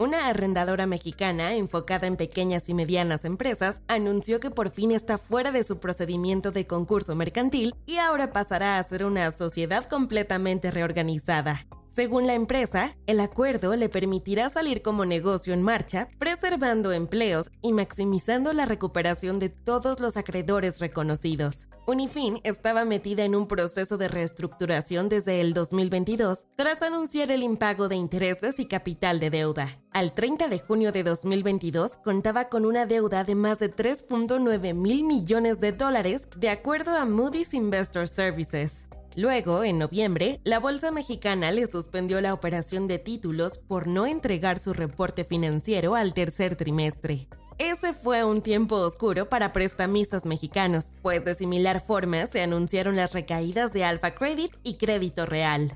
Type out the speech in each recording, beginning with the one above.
una arrendadora mexicana enfocada en pequeñas y medianas empresas anunció que por fin está fuera de su procedimiento de concurso mercantil y ahora pasará a ser una sociedad completamente reorganizada. Según la empresa, el acuerdo le permitirá salir como negocio en marcha, preservando empleos y maximizando la recuperación de todos los acreedores reconocidos. Unifin estaba metida en un proceso de reestructuración desde el 2022 tras anunciar el impago de intereses y capital de deuda. Al 30 de junio de 2022 contaba con una deuda de más de 3.9 mil millones de dólares, de acuerdo a Moody's Investor Services. Luego, en noviembre, la Bolsa Mexicana le suspendió la operación de títulos por no entregar su reporte financiero al tercer trimestre. Ese fue un tiempo oscuro para prestamistas mexicanos, pues de similar forma se anunciaron las recaídas de Alfa Credit y Crédito Real.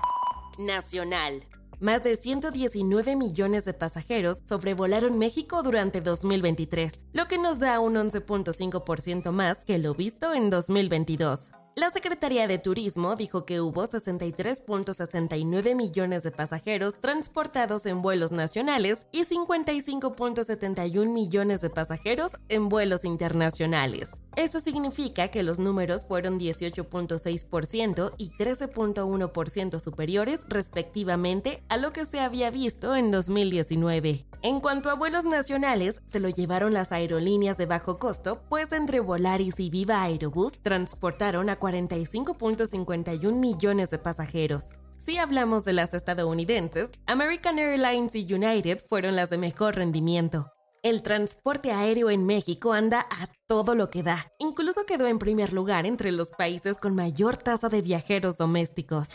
Nacional. Más de 119 millones de pasajeros sobrevolaron México durante 2023, lo que nos da un 11.5% más que lo visto en 2022. La Secretaría de Turismo dijo que hubo 63.69 millones de pasajeros transportados en vuelos nacionales y 55.71 millones de pasajeros en vuelos internacionales. Esto significa que los números fueron 18.6% y 13.1% superiores respectivamente a lo que se había visto en 2019. En cuanto a vuelos nacionales, se lo llevaron las aerolíneas de bajo costo, pues entre Volaris y Viva Aerobús transportaron a 45.51 millones de pasajeros. Si hablamos de las estadounidenses, American Airlines y United fueron las de mejor rendimiento. El transporte aéreo en México anda a todo lo que da. Incluso quedó en primer lugar entre los países con mayor tasa de viajeros domésticos.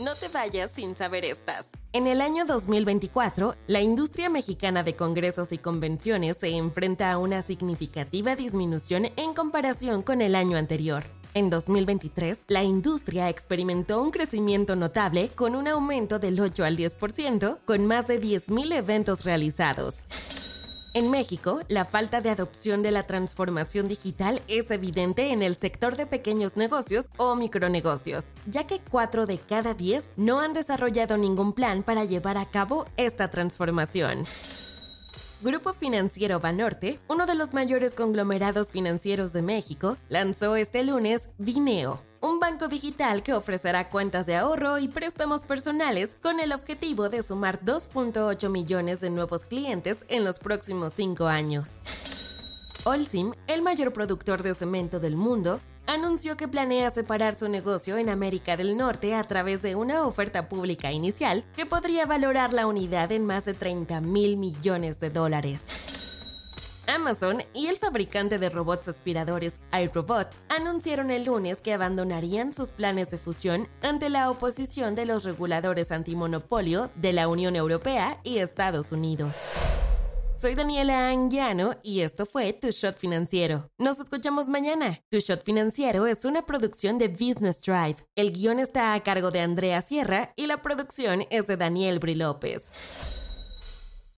No te vayas sin saber estas. En el año 2024, la industria mexicana de congresos y convenciones se enfrenta a una significativa disminución en comparación con el año anterior. En 2023, la industria experimentó un crecimiento notable con un aumento del 8 al 10%, con más de 10.000 eventos realizados. En México, la falta de adopción de la transformación digital es evidente en el sector de pequeños negocios o micronegocios, ya que 4 de cada 10 no han desarrollado ningún plan para llevar a cabo esta transformación. Grupo Financiero Banorte, uno de los mayores conglomerados financieros de México, lanzó este lunes Vineo, un banco digital que ofrecerá cuentas de ahorro y préstamos personales con el objetivo de sumar 2.8 millones de nuevos clientes en los próximos cinco años. Olsim, el mayor productor de cemento del mundo, anunció que planea separar su negocio en América del Norte a través de una oferta pública inicial que podría valorar la unidad en más de 30 mil millones de dólares. Amazon y el fabricante de robots aspiradores iRobot anunciaron el lunes que abandonarían sus planes de fusión ante la oposición de los reguladores antimonopolio de la Unión Europea y Estados Unidos. Soy Daniela Anguiano y esto fue Tu Shot Financiero. Nos escuchamos mañana. Tu Shot Financiero es una producción de Business Drive. El guion está a cargo de Andrea Sierra y la producción es de Daniel Bri López.